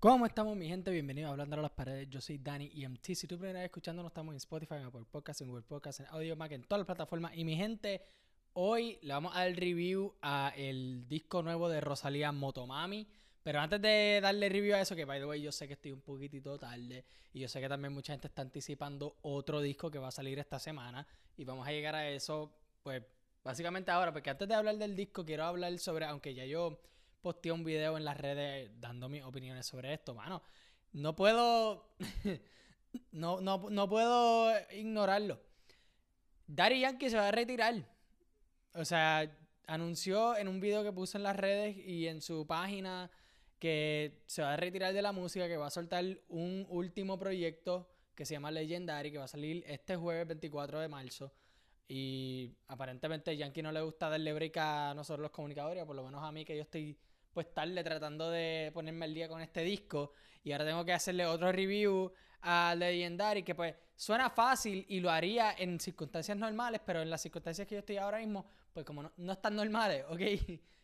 ¿Cómo estamos, mi gente? Bienvenidos a Hablando a las Paredes. Yo soy Dani EMT. Si tú primera vez escuchando, estamos en Spotify, en Apple Podcasts, en Google Podcasts, en Audio Mac, en todas las plataformas. Y mi gente, hoy le vamos a dar review a el disco nuevo de Rosalía Motomami. Pero antes de darle review a eso, que by the way, yo sé que estoy un poquitito tarde. Y yo sé que también mucha gente está anticipando otro disco que va a salir esta semana. Y vamos a llegar a eso, pues, básicamente ahora. Porque antes de hablar del disco, quiero hablar sobre, aunque ya yo posteé un video en las redes dando mis opiniones sobre esto, mano. No puedo. no, no, no puedo ignorarlo. Daddy Yankee se va a retirar. O sea, anunció en un video que puso en las redes y en su página que se va a retirar de la música, que va a soltar un último proyecto que se llama Legendary, que va a salir este jueves 24 de marzo. Y aparentemente Yankee no le gusta darle break a nosotros los comunicadores, por lo menos a mí que yo estoy pues tarde tratando de ponerme al día con este disco y ahora tengo que hacerle otro review a Legendary que pues suena fácil y lo haría en circunstancias normales, pero en las circunstancias que yo estoy ahora mismo, pues como no, están normales, ¿ok?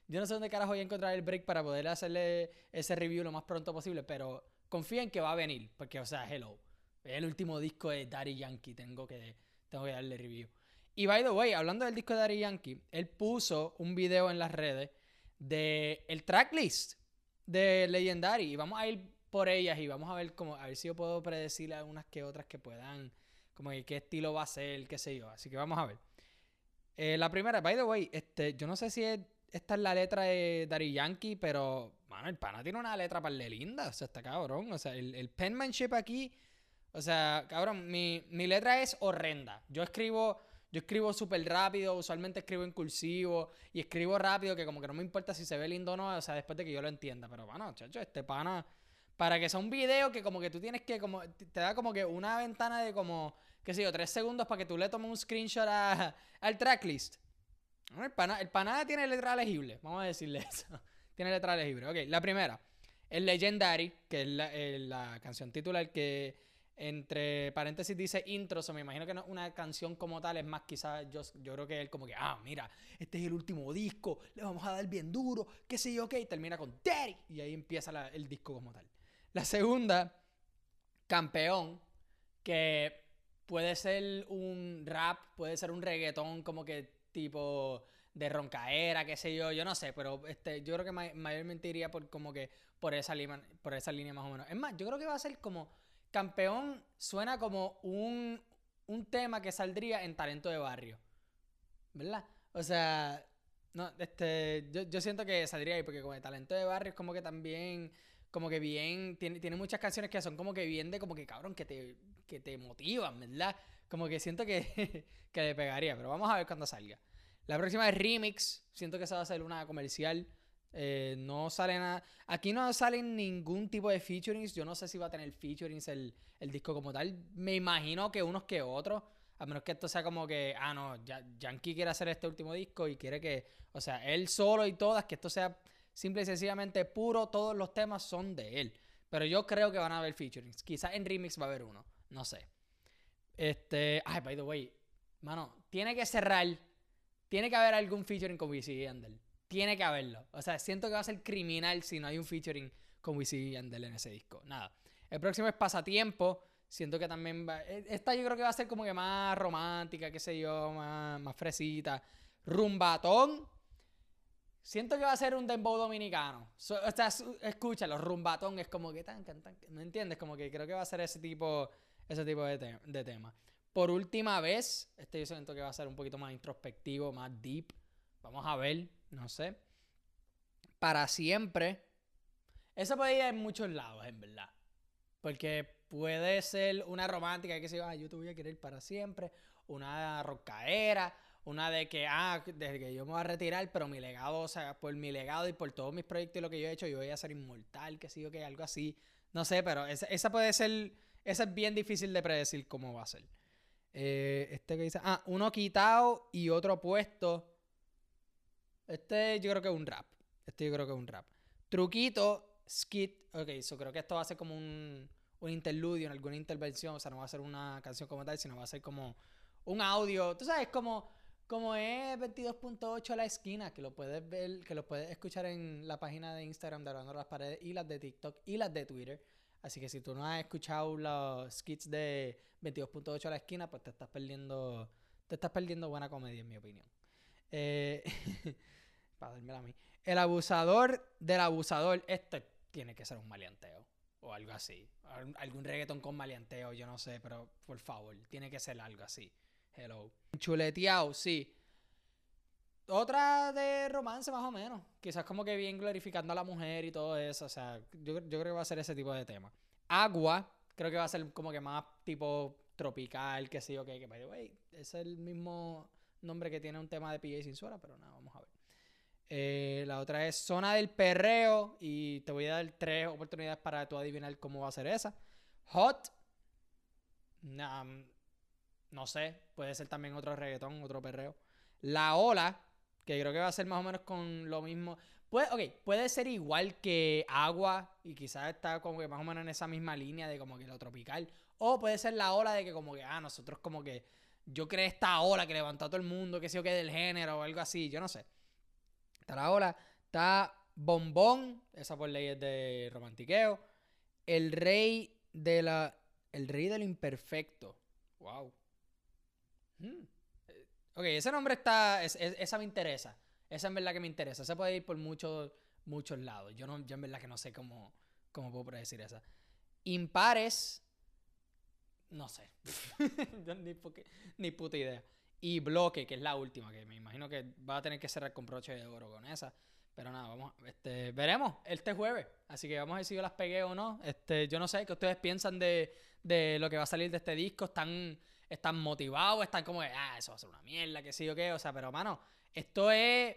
Yo no sé dónde carajo voy a encontrar el break para poder hacerle ese review lo más pronto posible, pero confía en que va a venir, porque o sea, hello, el último disco de Daddy Yankee, tengo que, tengo que darle review. Y by the way, hablando del disco de Daddy Yankee, él puso un video en las redes de el tracklist de Legendary. Y vamos a ir por ellas y vamos a ver cómo, a ver si yo puedo predecir algunas que otras que puedan, como qué estilo va a ser, qué sé yo. Así que vamos a ver. Eh, la primera, by the way, este, yo no sé si esta es la letra de Daddy Yankee, pero, mano, el pana tiene una letra para de linda. O sea, está cabrón. O sea, el, el penmanship aquí, o sea, cabrón, mi, mi letra es horrenda. Yo escribo yo escribo súper rápido, usualmente escribo en cursivo y escribo rápido que como que no me importa si se ve lindo o no, o sea, después de que yo lo entienda. Pero bueno, chacho, este pana, para que sea un video que como que tú tienes que, como, te da como que una ventana de como, qué sé yo, tres segundos para que tú le tomes un screenshot al tracklist. El pana, el pana tiene letra legible, vamos a decirle eso. tiene letra legible. Ok, la primera, el Legendary, que es la, la canción titular que entre paréntesis dice intro, o me imagino que no una canción como tal, es más quizás yo, yo creo que él como que, ah, mira, este es el último disco, le vamos a dar bien duro, qué sé yo, ok, termina con Daddy y ahí empieza el disco como tal. La segunda, Campeón, que puede ser un rap, puede ser un reggaetón como que tipo de roncaera, qué sé yo, yo no sé, pero este, yo creo que mayormente iría por como que por esa, línea, por esa línea más o menos. Es más, yo creo que va a ser como Campeón suena como un, tema que saldría en Talento de Barrio. ¿Verdad? O sea, no, este, yo, siento que saldría ahí porque como de Talento de Barrio es como que también, como que bien, tiene, tiene muchas canciones que son como que bien de como que cabrón, que te, que te motivan, ¿verdad? Como que siento que, que le pegaría, pero vamos a ver cuando salga. La próxima es Remix, siento que esa va a ser una comercial. Eh, no sale nada. Aquí no salen ningún tipo de featurings. Yo no sé si va a tener featurings el, el disco como tal. Me imagino que unos que otros. A menos que esto sea como que, ah, no, Yankee quiere hacer este último disco y quiere que, o sea, él solo y todas, que esto sea simple y sencillamente puro, todos los temas son de él. Pero yo creo que van a haber featurings. Quizás en remix va a haber uno, no sé. Este, ay, by the way, mano, tiene que cerrar, tiene que haber algún featuring con y Yandel. Tiene que haberlo. O sea, siento que va a ser criminal si no hay un featuring con Wisin y en ese disco. Nada. El próximo es Pasatiempo. Siento que también va. E, esta yo creo que va a ser como que más romántica, qué sé yo, más, más fresita. Rumbatón. Siento que va a ser un dembow dominicano. o sea, escúchalo, rumbatón es como que tan, tan, tan. ¿No entiendes? Como que creo que va a ser ese tipo, ese tipo de tema. Por última vez, este yo siento que va a ser un poquito más introspectivo, más deep. Vamos a ver. No sé. Para siempre. Eso puede ir en muchos lados, en verdad. Porque puede ser una romántica que se va, yo te voy a querer para siempre. Una rocaera. Una de que, ah, desde que yo me voy a retirar, pero mi legado, o sea, por mi legado y por todos mis proyectos y lo que yo he hecho, yo voy a ser inmortal, que sí o que algo así. No sé, pero esa, puede ser. Esa es bien difícil de predecir cómo va a ser. Eh, este que dice, ah, uno quitado y otro puesto. Este yo creo que es un rap. Este yo creo que es un rap. Truquito, skit. Ok, so creo que esto va a ser como un, un interludio en alguna intervención. O sea, no va a ser una canción como tal, sino va a ser como un audio. Tú sabes, como, como es 22.8 la esquina, que lo puedes ver, que lo puedes escuchar en la página de Instagram de Hablando las Paredes y las de TikTok y las de Twitter. Así que si tú no has escuchado los skits de 22.8 a la esquina, pues te estás perdiendo, te estás perdiendo buena comedia, en mi opinión. Eh, para a mí. El abusador del abusador, este tiene que ser un maleanteo o algo así. Algún reggaetón con maleanteo, yo no sé, pero por favor, tiene que ser algo así. Hello. Chuleteado, sí. Otra de romance más o menos. Quizás como que bien glorificando a la mujer y todo eso. O sea, yo, creo que va a ser ese tipo de tema. Agua, creo que va a ser como que más tipo tropical, que sí, ok, que by the way, es el mismo nombre que tiene un tema de PJ sin suela, pero nada, vamos a ver. Eh, la otra es Zona del Perreo y te voy a dar tres oportunidades para tú adivinar cómo va a ser esa. Hot. no sé, puede ser también otro reggaetón, otro perreo. La Ola, que creo que va a ser más o menos con lo mismo. Puede, ok, puede ser igual que Agua y quizás está como que más o menos en esa misma línea de como que lo tropical. O puede ser la ola de que como que, ah, nosotros como que yo creé esta ola que levantó a todo el mundo, que sé yo que del género o algo así, yo no sé. Está la ola, está Bombón, esa por ley es de romantiqueo. El rey de la. El rey del imperfecto. Wow. Hmm. Ok, ese nombre está. esa me interesa. Esa en verdad que me interesa. Se puede ir por muchos, muchos lados. Yo, no, yo en verdad que no sé cómo, cómo puedo predecir esa. Impares. No sé. ni, ni puta idea. Y bloque, que es la última, que me imagino que va a tener que cerrar con broche de oro con esa. Pero nada, vamos, este, veremos este jueves. Así que vamos a ver si yo las pegué o no. Este, yo no sé qué ustedes piensan de, de lo que va a salir de este disco. Están, están motivados, están como de, ah, eso va a ser una mierda, que sí o qué. O sea, pero mano, esto es,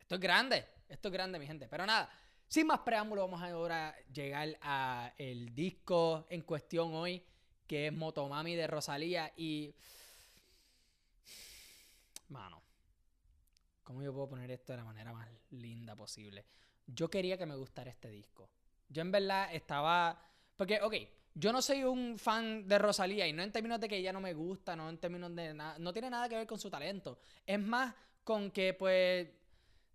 esto es grande. Esto es grande, mi gente. Pero nada, sin más preámbulo, vamos ahora a llegar a el disco en cuestión hoy, que es Motomami de Rosalía. Y Mano, ¿cómo yo puedo poner esto de la manera más linda posible? Yo quería que me gustara este disco. Yo en verdad estaba... Porque, ok, yo no soy un fan de Rosalía y no en términos de que ella no me gusta, no en términos de nada, no tiene nada que ver con su talento. Es más con que pues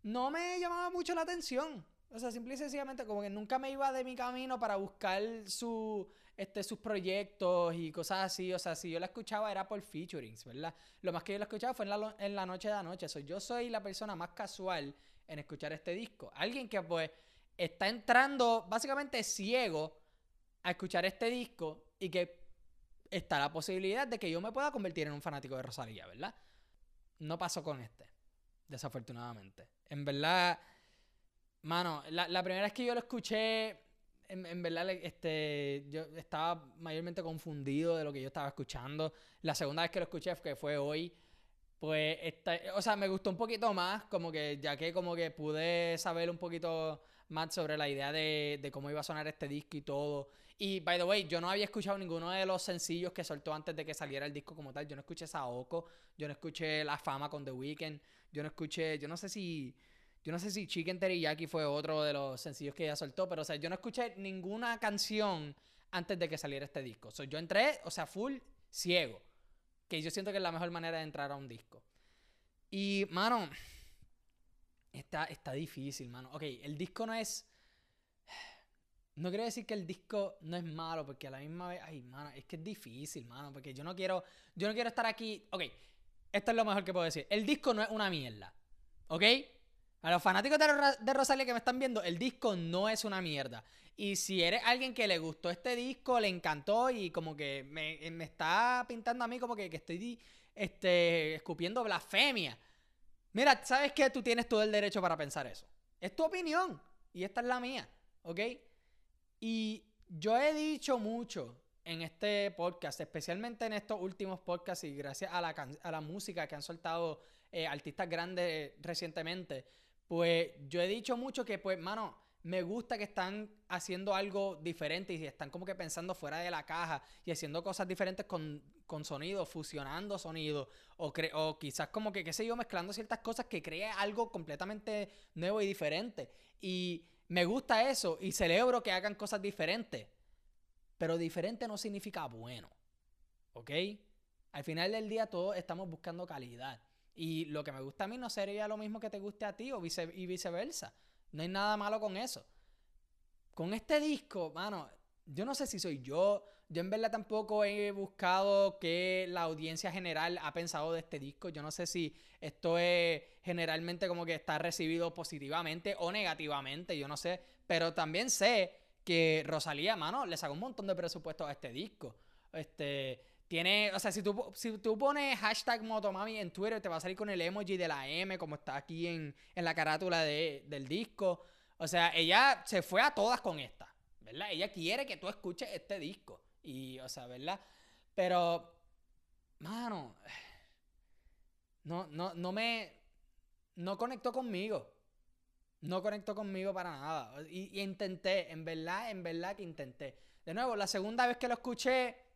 no me llamaba mucho la atención. O sea, simple y sencillamente como que nunca me iba de mi camino para buscar su este, sus proyectos y cosas así. O sea, si yo la escuchaba era por featurings, ¿verdad? Lo más que yo la escuchaba fue en la, en la noche de anoche. So, yo soy la persona más casual en escuchar este disco. Alguien que pues está entrando básicamente ciego a escuchar este disco y que está la posibilidad de que yo me pueda convertir en un fanático de Rosalía, ¿verdad? No pasó con este, desafortunadamente. En verdad, mano, la, la primera vez que yo lo escuché en, verdad, este, yo estaba mayormente confundido de lo que yo estaba escuchando. La segunda vez que lo escuché, que fue hoy, pues, o sea, me gustó un poquito más, como que ya que como que pude saber un poquito más sobre la idea de, de cómo iba a sonar este disco y todo. Y, by the way, yo no había escuchado ninguno de los sencillos que soltó antes de que saliera el disco como tal. Yo no escuché Saoko, yo no escuché La Fama con The Weeknd, yo no escuché, yo no sé si yo no sé si Chicken Teriyaki fue otro de los sencillos que ella soltó, pero o sea, yo no escuché ninguna canción antes de que saliera este disco. So, yo entré, o sea, full ciego. Que yo siento que es la mejor manera de entrar a un disco. Y, mano, está, está difícil, mano. Ok, el disco no es. No quiero decir que el disco no es malo, porque a la misma vez. Ay, mano, es que es difícil, mano. Porque yo no quiero. Yo no quiero estar aquí. Ok, esto es lo mejor que puedo decir. El disco no es una mierda. ¿Ok? A los fanáticos de, Rosalía que me están viendo, el disco no es una mierda. Y si eres alguien que le gustó este disco, le encantó y como que me, está pintando a mí como que, estoy este, escupiendo blasfemia. Mira, ¿sabes qué? Tú tienes todo el derecho para pensar eso. Es tu opinión y esta es la mía, ¿ok? Y yo he dicho mucho en este podcast, especialmente en estos últimos podcasts y gracias a la, a la música que han soltado eh, artistas grandes recientemente pues yo he dicho mucho que, pues, mano, me gusta que están haciendo algo diferente y están como que pensando fuera de la caja y haciendo cosas diferentes con, con sonido, fusionando sonido o, o quizás como que, qué sé yo, mezclando ciertas cosas que crea algo completamente nuevo y diferente. Y me gusta eso y celebro que hagan cosas diferentes. Pero diferente no significa bueno. ¿Ok? Al final del día todos estamos buscando calidad. Y lo que me gusta a mí no sería lo mismo que te guste a ti o y viceversa. No hay nada malo con eso. Con este disco, mano, yo no sé si soy yo. Yo en verdad tampoco he buscado qué la audiencia general ha pensado de este disco. Yo no sé si esto es generalmente como que está recibido positivamente o negativamente. Yo no sé. Pero también sé que Rosalía, mano, le sacó un montón de presupuesto a este disco. Este, tiene, o sea, si tú, si tú pones hashtag Motomami en Twitter, te va a salir con el emoji de la M, como está aquí en, la carátula del disco. O sea, ella se fue a todas con esta, ¿verdad? Ella quiere que tú escuches este disco. Y, o sea, ¿verdad? Pero, mano, no, no, no me, no conectó conmigo. No conectó conmigo para nada. Y, y intenté, en verdad, en verdad que intenté. De nuevo, la segunda vez que lo escuché,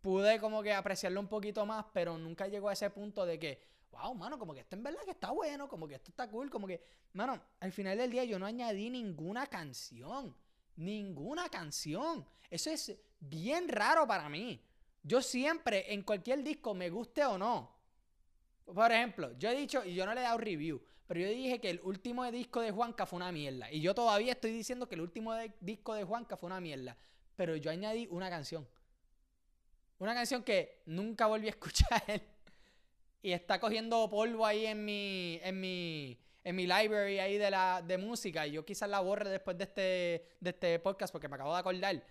pude como que apreciarlo un poquito más, pero nunca llegó a ese punto de que, wow, mano, como que esto en verdad que está bueno, como que esto está cool, como que, mano, al final del día yo no añadí ninguna canción, ninguna canción. Eso es bien raro para mí. Yo siempre, en cualquier disco, me guste o no. Por ejemplo, yo he dicho, y yo no le he dado review, pero yo dije que el último disco de Juanca fue una mierda. Y yo todavía estoy diciendo que el último disco de Juanca fue una mierda. Pero yo añadí una canción. Una canción que nunca volví a escuchar. y está cogiendo polvo ahí en mi. en mi. en mi library ahí de la. de música. Y yo quizás la borre después de este. de este podcast porque me acabo de acordar.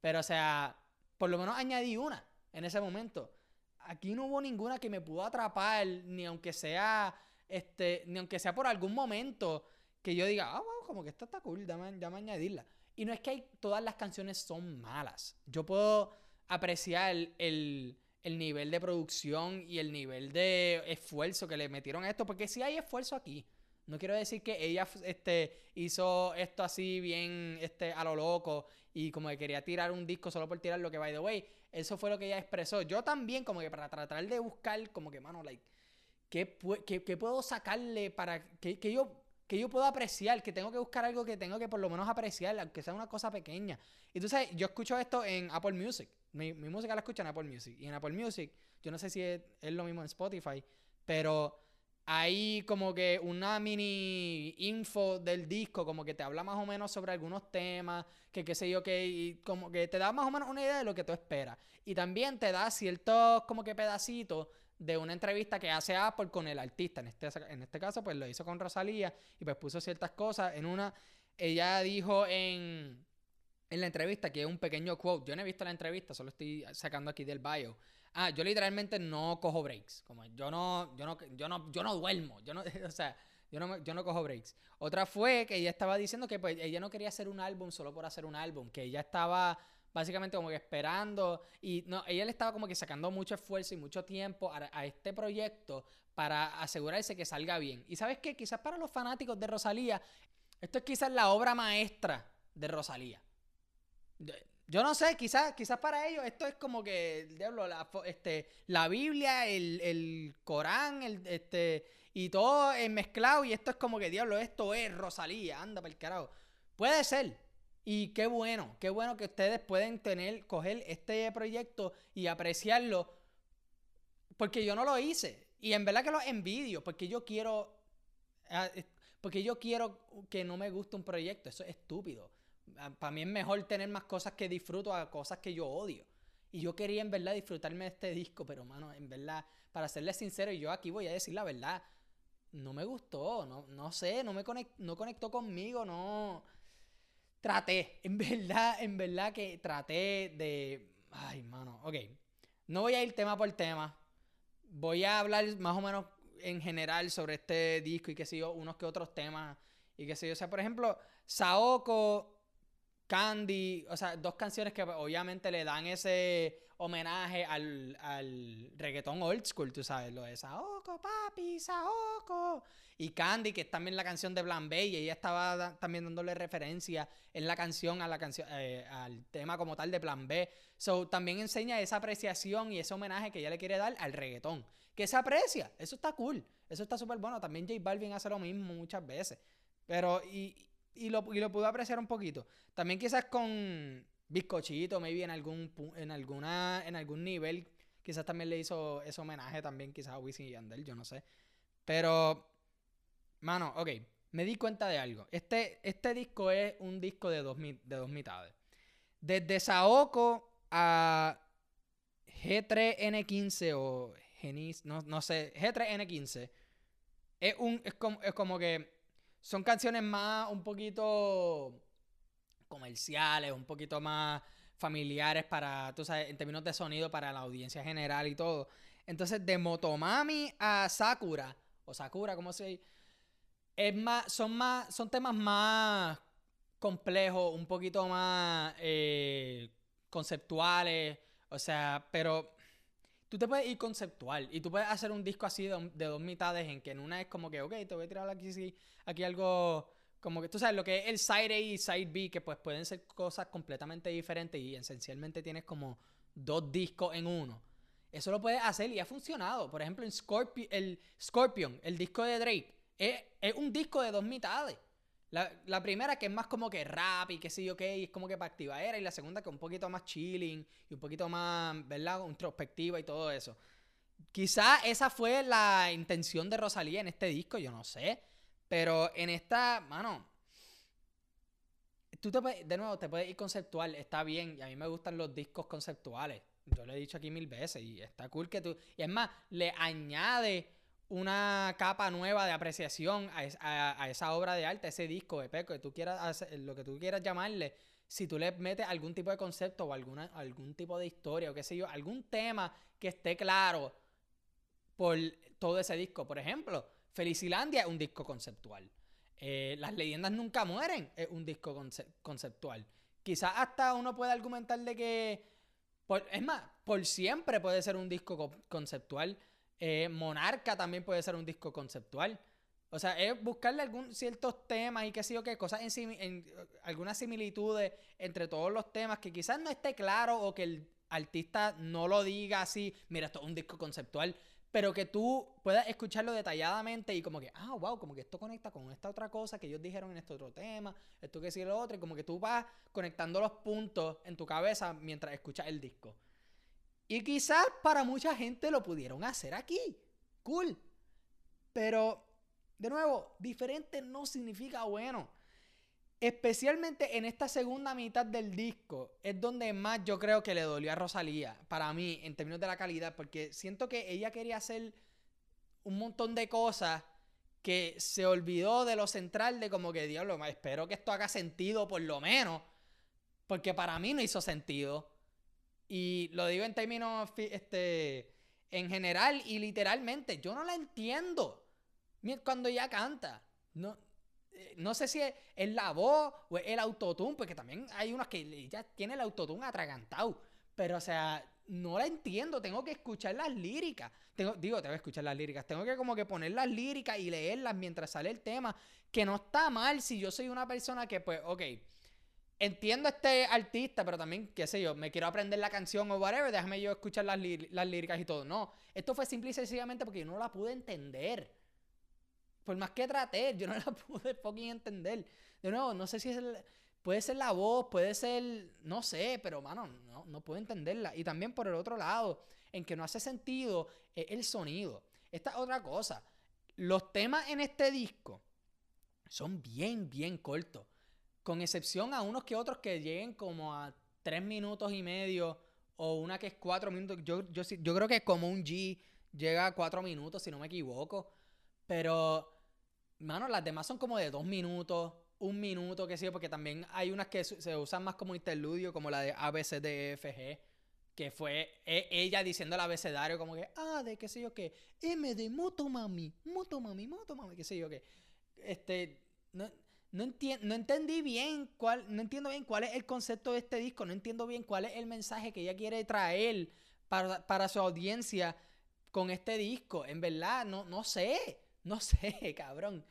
Pero o sea. Por lo menos añadí una en ese momento. Aquí no hubo ninguna que me pudo atrapar. Ni aunque sea. Este. Ni aunque sea por algún momento. Que yo diga, ah, wow, como que esta está cool, dame, dame añadirla. Y no es que todas las canciones son malas. Yo puedo apreciar el, nivel de producción y el nivel de esfuerzo que le metieron a esto, porque sí hay esfuerzo aquí. No quiero decir que ella este, hizo esto así bien este, a lo loco y como que quería tirar un disco solo por tirar lo que, by the way, eso fue lo que ella expresó. Yo también como que para tratar de buscar como que, mano, like, ¿qué, puedo sacarle para que, que, yo que yo puedo apreciar, que tengo que buscar algo que tengo que por lo menos apreciar, aunque sea una cosa pequeña. Y tú sabes, yo escucho esto en Apple Music. Mi, música la escucho en Apple Music. Y en Apple Music, yo no sé si es, lo mismo en Spotify, pero hay como que una mini info del disco, como que te habla más o menos sobre algunos temas, que qué sé yo, que y como que te da más o menos una idea de lo que tú esperas. Y también te da ciertos como que pedacitos de una entrevista que hace Apple con el artista. En este, en este caso, pues lo hizo con Rosalía y pues puso ciertas cosas. En una, ella dijo en, en la entrevista que es un pequeño quote. Yo no he visto la entrevista, solo estoy sacando aquí del bio. Ah, yo literalmente no cojo breaks. Como yo no, yo no, yo no, yo no duermo. Yo no, o sea, yo no, yo no cojo breaks. Otra fue que ella estaba diciendo que pues ella no quería hacer un álbum solo por hacer un álbum, que ella estaba básicamente como que esperando y no, ella le estaba como que sacando mucho esfuerzo y mucho tiempo a, este proyecto para asegurarse que salga bien. Y sabes qué, quizás para los fanáticos de Rosalía, esto es quizás la obra maestra de Rosalía. Yo no sé, quizás, quizás para ellos esto es como que, diablo, la, este, la Biblia, el, el Corán, el, este, y todo mezclado, y esto es como que, diablo, esto es Rosalía, anda para el carajo. Puede ser, y qué bueno, qué bueno que ustedes pueden tener, coger este proyecto y apreciarlo. Porque yo no lo hice. Y en verdad que lo envidio. Porque yo quiero. Ah, porque yo quiero que no me guste un proyecto. Eso es estúpido. Ah, para mí es mejor tener más cosas que disfruto a cosas que yo odio. Y yo quería en verdad disfrutarme de este disco. Pero, mano, en verdad, para serles sincero, yo aquí voy a decir la verdad. No me gustó. No, no sé, no me no conectó conmigo. No traté, en verdad, en verdad que traté de... Ay, mano, ok. No voy a ir tema por tema. Voy a hablar más o menos en general sobre este disco y qué sé yo, unos que otros temas y qué sé yo. O sea, por ejemplo, Saoko, Candy, o sea, dos canciones que obviamente le dan ese homenaje al, al reggaetón old school, tú sabes, lo de Saoko, papi, Saoko. Y Candy, que es también la canción de Blan Bay, y ella estaba también dándole referencia en la canción a la canción eh, al tema como tal de Plan B. So también enseña esa apreciación y ese homenaje que ella le quiere dar al reggaetón. Que se aprecia, eso está cool, eso está súper bueno. También J Balvin hace lo mismo muchas veces. Pero, y, y lo, y lo pude apreciar un poquito. También quizás con Bizcochito, maybe en algún en alguna en algún nivel, quizás también le hizo ese homenaje también quizás a Wisin y Yandel, yo no sé. Pero, mano, ok, me di cuenta de algo. Este, este disco es un disco de dos, de dos mitades. Desde Saoko a G3N15 o Genis, no, no sé, G3N15, es, un, es, como, es como que son canciones más un poquito comerciales, un poquito más familiares para, tú sabes, en términos de sonido para la audiencia general y todo. Entonces, de Motomami a Sakura, o Sakura, como se es más, son más, son temas más complejos, un poquito más eh, conceptuales, o sea, pero tú te puedes ir conceptual y tú puedes hacer un disco así de, dos mitades en que en una es como que, ok, te voy a tirar aquí, aquí algo como que tú sabes lo que es el side A y side B, que pues pueden ser cosas completamente diferentes y esencialmente tienes como dos discos en uno. Eso lo puedes hacer y ha funcionado. Por ejemplo, en Scorpion, el Scorpion, el disco de Drake, es, un disco de dos mitades. La, primera que es más como que rap y que sí, ok, es como que para era y la segunda que un poquito más chilling y un poquito más, ¿verdad? Introspectiva y todo eso. Quizá esa fue la intención de Rosalía en este disco, yo no sé. Pero en esta, mano, tú te de nuevo, te puedes ir conceptual, está bien, y a mí me gustan los discos conceptuales. Yo lo he dicho aquí mil veces y está cool que tú... Y es más, le añade una capa nueva de apreciación a, esa obra de arte, a ese disco Peco, que tú quieras lo que tú quieras llamarle, si tú le metes algún tipo de concepto o alguna, algún tipo de historia o qué sé yo, algún tema que esté claro por todo ese disco. Por ejemplo, Felicilandia es un disco conceptual. Eh, Las leyendas nunca mueren es un disco conceptual. Quizás hasta uno puede argumentar de que, es más, por siempre puede ser un disco conceptual. Eh, Monarca también puede ser un disco conceptual. O sea, es buscarle algún ciertos temas y qué sé yo qué, cosas en, en algunas similitudes entre todos los temas que quizás no esté claro o que el artista no lo diga así, mira, esto es un disco conceptual, pero que tú puedas escucharlo detalladamente y como que, ah, wow, como que esto conecta con esta otra cosa que ellos dijeron en este otro tema, esto que sí lo otro, y como que tú vas conectando los puntos en tu cabeza mientras escuchas el disco. Y quizás para mucha gente lo pudieron hacer aquí. Cool. Pero, de nuevo, diferente no significa bueno. Especialmente en esta segunda mitad del disco es donde más yo creo que le dolió a Rosalía, para mí, en términos de la calidad, porque siento que ella quería hacer un montón de cosas que se olvidó de lo central de como que, diablo, espero que esto haga sentido por lo menos, porque para mí no hizo sentido. Y lo digo en términos, este, en general y literalmente, yo no la entiendo cuando ella canta. No, eh, no sé si es, la voz o es el autotune, porque también hay unas que ya tiene el autotune atragantado. Pero, o sea, no la entiendo. Tengo que escuchar las líricas. Tengo, digo, tengo que escuchar las líricas. Tengo que como que poner las líricas y leerlas mientras sale el tema. Que no está mal si yo soy una persona que, pues, ok, entiendo a este artista, pero también, qué sé yo, me quiero aprender la canción o whatever, déjame yo escuchar las, las líricas y todo. No, esto fue simple y sencillamente porque yo no la pude entender. Por más que traté, yo no la pude fucking entender. De nuevo, no sé si es puede ser la voz, puede ser, no sé, pero mano, no, no puedo entenderla. Y también por el otro lado, en que no hace sentido, el sonido. Esta es otra cosa. Los temas en este disco son bien, bien cortos. Con excepción a unos que otros que lleguen como a tres minutos y medio o una que es cuatro minutos. Yo, yo, yo creo que como un G llega a cuatro minutos, si no me equivoco. Pero, mano, las demás son como de dos minutos, un minuto, qué sé yo, porque también hay unas que se usan más como interludio, como la de ABCDFG, que fue e, ella diciendo el abecedario como que, ah, de qué sé yo qué, M de motomami, motomami, motomami, qué sé yo qué. Este, no, no, no entendí bien cuál, no entiendo bien cuál es el concepto de este disco, no entiendo bien cuál es el mensaje que ella quiere traer para, para su audiencia con este disco. En verdad, no, no sé. No sé, cabrón.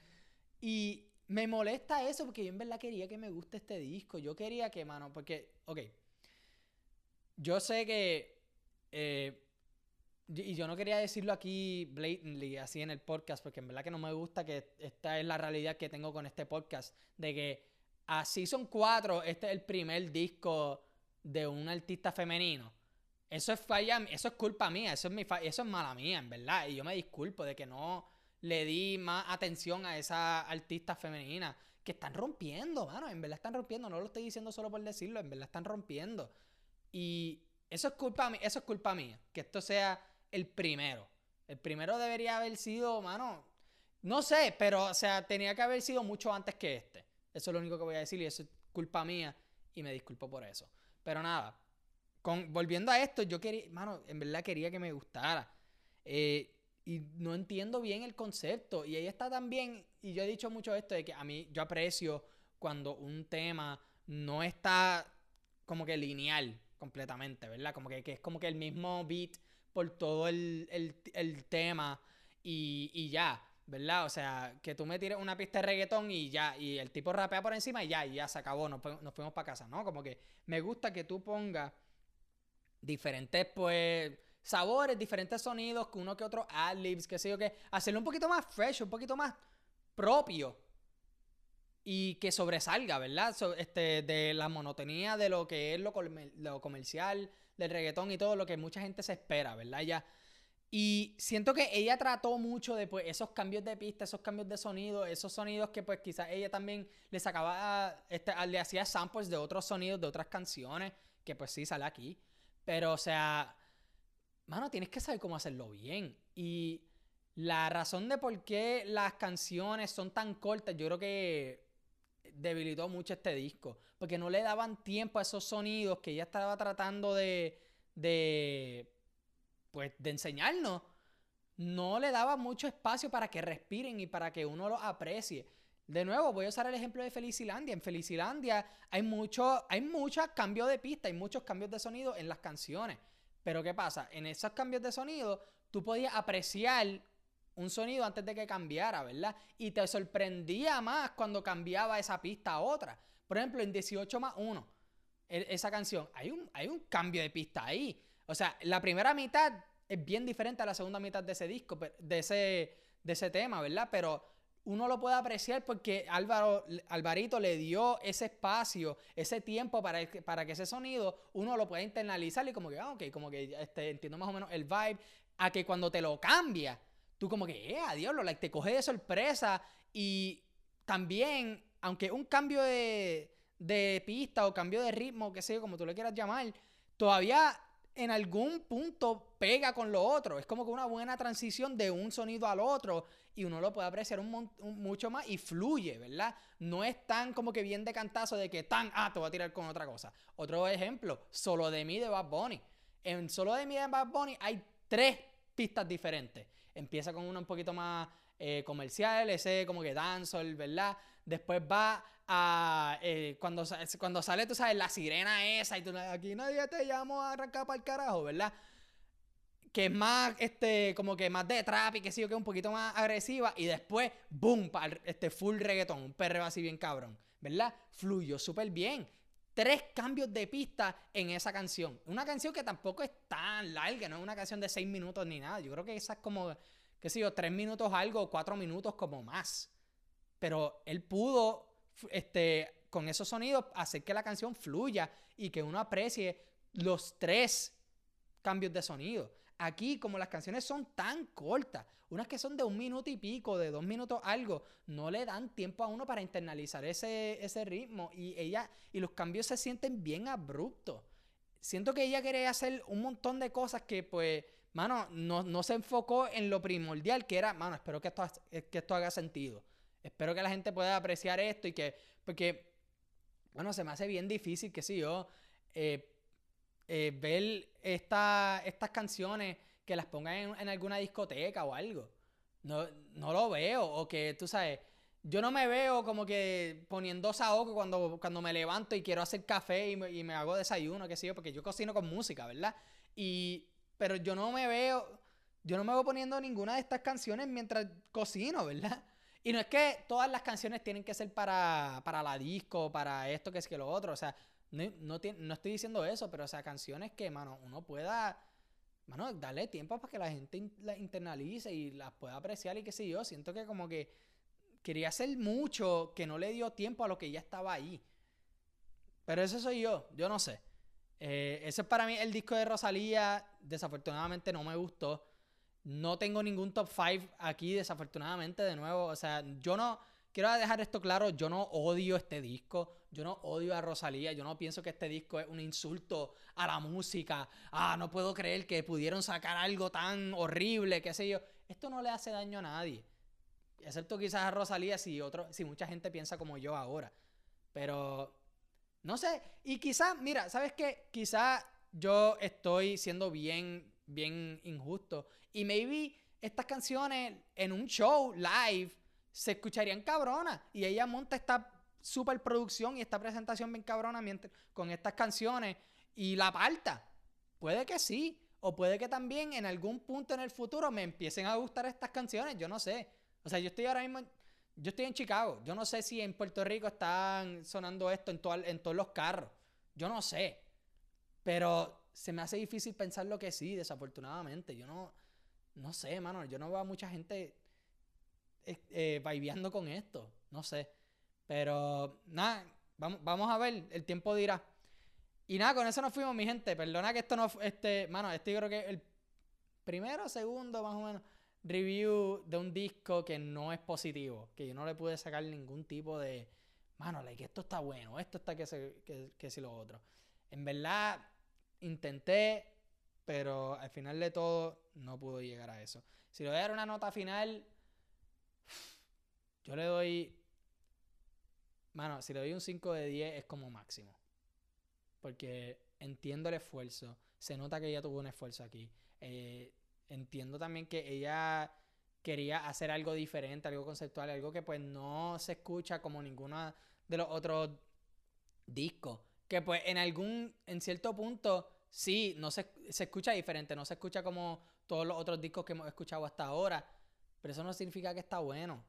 Y me molesta eso porque yo en verdad quería que me guste este disco. Yo quería que, mano, porque, ok. Yo sé que. Eh, y yo no quería decirlo aquí blatantly, así en el podcast, porque en verdad que no me gusta que esta es la realidad que tengo con este podcast. De que a Season 4, este es el primer disco de un artista femenino. Eso es falla, eso es culpa mía, eso es mi eso es mala mía, en verdad. Y yo me disculpo de que no le di más atención a esas artistas femeninas que están rompiendo, mano, en verdad están rompiendo, no lo estoy diciendo solo por decirlo, en verdad están rompiendo. Y eso es culpa eso es culpa mía, que esto sea el primero. El primero debería haber sido, mano, no sé, pero o sea, tenía que haber sido mucho antes que este. Eso es lo único que voy a decir y eso es culpa mía y me disculpo por eso. Pero nada, con, volviendo a esto, yo quería, mano, en verdad quería que me gustara. Eh, y no entiendo bien el concepto. Y ahí está también, y yo he dicho mucho esto, de que a mí yo aprecio cuando un tema no está como que lineal completamente, ¿verdad? Como que, que es como que el mismo beat por todo el, tema y, y, ya, ¿verdad? O sea, que tú me tires una pista de reggaetón y ya, y el tipo rapea por encima y ya, y ya se acabó, nos, nos fuimos para casa, ¿no? Como que me gusta que tú pongas diferentes, pues sabores, diferentes sonidos, que uno que otro ad-libs, qué sé yo qué. Hacerlo un poquito más fresh, un poquito más propio. Y que sobresalga, ¿verdad? este, de la monotonía de lo que es lo, lo, comercial, del reggaetón y todo lo que mucha gente se espera, ¿verdad? Ya. Y siento que ella trató mucho de pues, esos cambios de pista, esos cambios de sonido, esos sonidos que pues quizás ella también le sacaba, este, le hacía samples de otros sonidos, de otras canciones, que pues sí sale aquí. Pero, o sea, mano, tienes que saber cómo hacerlo bien. Y la razón de por qué las canciones son tan cortas, yo creo que debilitó mucho este disco. Porque no le daban tiempo a esos sonidos que ella estaba tratando de, de pues, de enseñarnos. No le daba mucho espacio para que respiren y para que uno los aprecie. De nuevo, voy a usar el ejemplo de Felicilandia. En Felicilandia hay mucho, hay muchos cambios de pista, hay muchos cambios de sonido en las canciones. Pero ¿qué pasa? En esos cambios de sonido, tú podías apreciar un sonido antes de que cambiara, ¿verdad? Y te sorprendía más cuando cambiaba esa pista a otra. Por ejemplo, en 18 más 1, e, esa canción, hay un, hay un cambio de pista ahí. O sea, la primera mitad es bien diferente a la segunda mitad de ese disco, de ese, de ese tema, ¿verdad? Pero uno lo puede apreciar porque Álvaro, Alvarito le dio ese espacio, ese tiempo para, para que ese sonido uno lo pueda internalizar y como que, ah, ok, como que este, entiendo más o menos el vibe, a que cuando te lo cambia, tú como que, eh, adiós, lo, like, te coge de sorpresa y también, aunque un cambio de, de pista o cambio de ritmo, que sé como tú le quieras llamar, todavía en algún punto pega con lo otro. Es como que una buena transición de un sonido al otro y uno lo puede apreciar un, mucho más y fluye, ¿verdad? No es tan como que bien de cantazo de que tan, ah, te voy a tirar con otra cosa. Otro ejemplo, Solo de mí de Bad Bunny. En Solo de mí de Bad Bunny hay tres pistas diferentes. Empieza con una un poquito más eh, comercial, ese como que dancehall, ¿verdad? Después va a. Eh, cuando, cuando sale, tú sabes, la sirena esa y tú, aquí nadie te llamó a arrancar para el carajo, ¿verdad? Que es más, este, como que más de trap y que sí, que es un poquito más agresiva. Y después, boom, este full reggaeton, un perreo así bien cabrón, ¿verdad? Fluyó súper bien. Tres cambios de pista en esa canción. Una canción que tampoco es tan larga, no es una canción de seis minutos ni nada. Yo creo que esa es como, qué sé yo, tres minutos algo, cuatro minutos como más. Pero él pudo, este, con esos sonidos, hacer que la canción fluya y que uno aprecie los tres cambios de sonido. Aquí, como las canciones son tan cortas, unas que son de un minuto y pico, de dos minutos algo, no le dan tiempo a uno para internalizar ese, ese ritmo y ella y los cambios se sienten bien abruptos. Siento que ella quería hacer un montón de cosas que pues, mano, no, no se enfocó en lo primordial que era, mano, espero que esto, que esto haga sentido. Espero que la gente pueda apreciar esto y que, porque, bueno, se me hace bien difícil, que si yo, eh, eh, ver esta, estas canciones que las pongan en, alguna discoteca o algo. No, no lo veo, o que tú sabes, yo no me veo como que poniendo saoco cuando, cuando me levanto y quiero hacer café y me, y me hago desayuno, qué sé yo, porque yo cocino con música, ¿verdad? Y, pero yo no me veo, yo no me veo poniendo ninguna de estas canciones mientras cocino, ¿verdad? Y no es que todas las canciones tienen que ser para, para la disco, para esto, que es que lo otro. O sea, no, no, estoy diciendo eso, pero o sea, canciones que, mano, uno pueda, mano, darle tiempo para que la gente las internalice y las pueda apreciar y qué sé yo. Siento que como que quería hacer mucho que no le dio tiempo a lo que ya estaba ahí. Pero eso soy yo, yo no sé. Eh, ese es para mí el disco de Rosalía. Desafortunadamente no me gustó. no tengo ningún top 5 aquí, desafortunadamente, de nuevo. O sea, yo no. Quiero dejar esto claro, yo no odio este disco, yo no odio a Rosalía, yo no pienso que este disco es un insulto a la música. Ah, no puedo creer que pudieron sacar algo tan horrible, qué sé yo. Esto no le hace daño a nadie. Excepto quizás a Rosalía si, otro, si mucha gente piensa como yo ahora. Pero, no sé. Y quizás, mira, ¿sabes qué? Quizás yo estoy siendo bien, bien injusto. Y maybe estas canciones en un show live se escucharían cabronas. Y ella monta esta super producción y esta presentación bien cabrona con estas canciones y la parta. Puede que sí. O puede que también en algún punto en el futuro me empiecen a gustar estas canciones. Yo no sé. O sea, yo estoy ahora mismo. Yo estoy en Chicago. Yo no sé si en Puerto Rico están sonando esto en, en todos los carros. Yo no sé. Pero se me hace difícil pensar lo que sí, desafortunadamente. Yo no. No sé, mano. Yo no veo a mucha gente eh, con esto. No sé. Pero nada, vamos, vamos a ver, el tiempo dirá. Y nada, con eso nos fuimos, mi gente. Perdona que esto no este, mano, este yo creo que el primero, segundo, más o menos, review de un disco que no es positivo. Que yo no le pude sacar ningún tipo de, mano, que esto está bueno, esto está que, se, que, que si lo otro. En verdad, intenté, pero al final de todo no pudo llegar a eso. Si le voy a dar una nota final, yo le doy. Mano, si le doy un 5 de 10 es como máximo. Porque entiendo el esfuerzo. Se nota que ella tuvo un esfuerzo aquí. Eh, entiendo también que ella quería hacer algo diferente, algo conceptual, algo que pues no se escucha como ninguno de los otros discos. Que pues en algún, en cierto punto, sí, no se, se escucha diferente, no se escucha como todos los otros discos que hemos escuchado hasta ahora. Pero eso no significa que está bueno.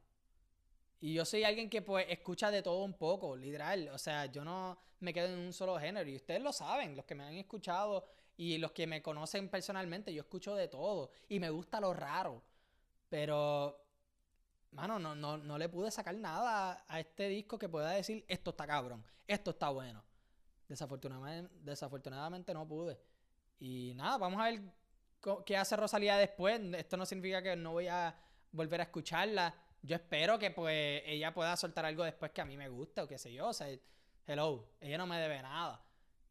Y yo soy alguien que pues escucha de todo un poco, literal. O sea, yo no me quedo en un solo género. Y ustedes lo saben, los que me han escuchado y los que me conocen personalmente, yo escucho de todo. Y me gusta lo raro. Pero, mano, no, no, no le pude sacar nada a este disco que pueda decir, esto está cabrón, esto está bueno. Desafortunadamente, desafortunadamente no pude. Y nada, vamos a ver qué hace Rosalía después. Esto no significa que no voy a volver a escucharla yo espero que pues ella pueda soltar algo después que a mí me guste o qué sé yo. O sea, hello, ella no me debe nada.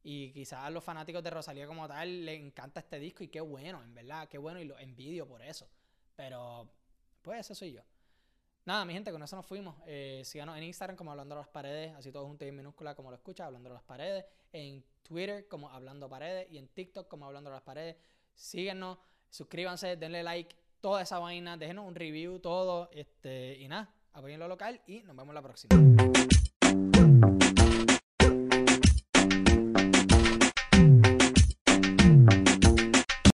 Y quizás a los fanáticos de Rosalía como tal le encanta este disco y qué bueno, en verdad, qué bueno y lo envidio por eso. Pero, pues eso soy yo. Nada, mi gente, con eso nos fuimos. Eh, síganos en Instagram como Hablando las Paredes, así todo junto y en minúscula como lo escucha, Hablando las Paredes. En Twitter como Hablando Paredes y en TikTok como Hablando las Paredes. Síguenos, suscríbanse, denle like toda esa vaina, déjenos un review, todo, este, y nada, apoyen lo local y nos vemos la próxima.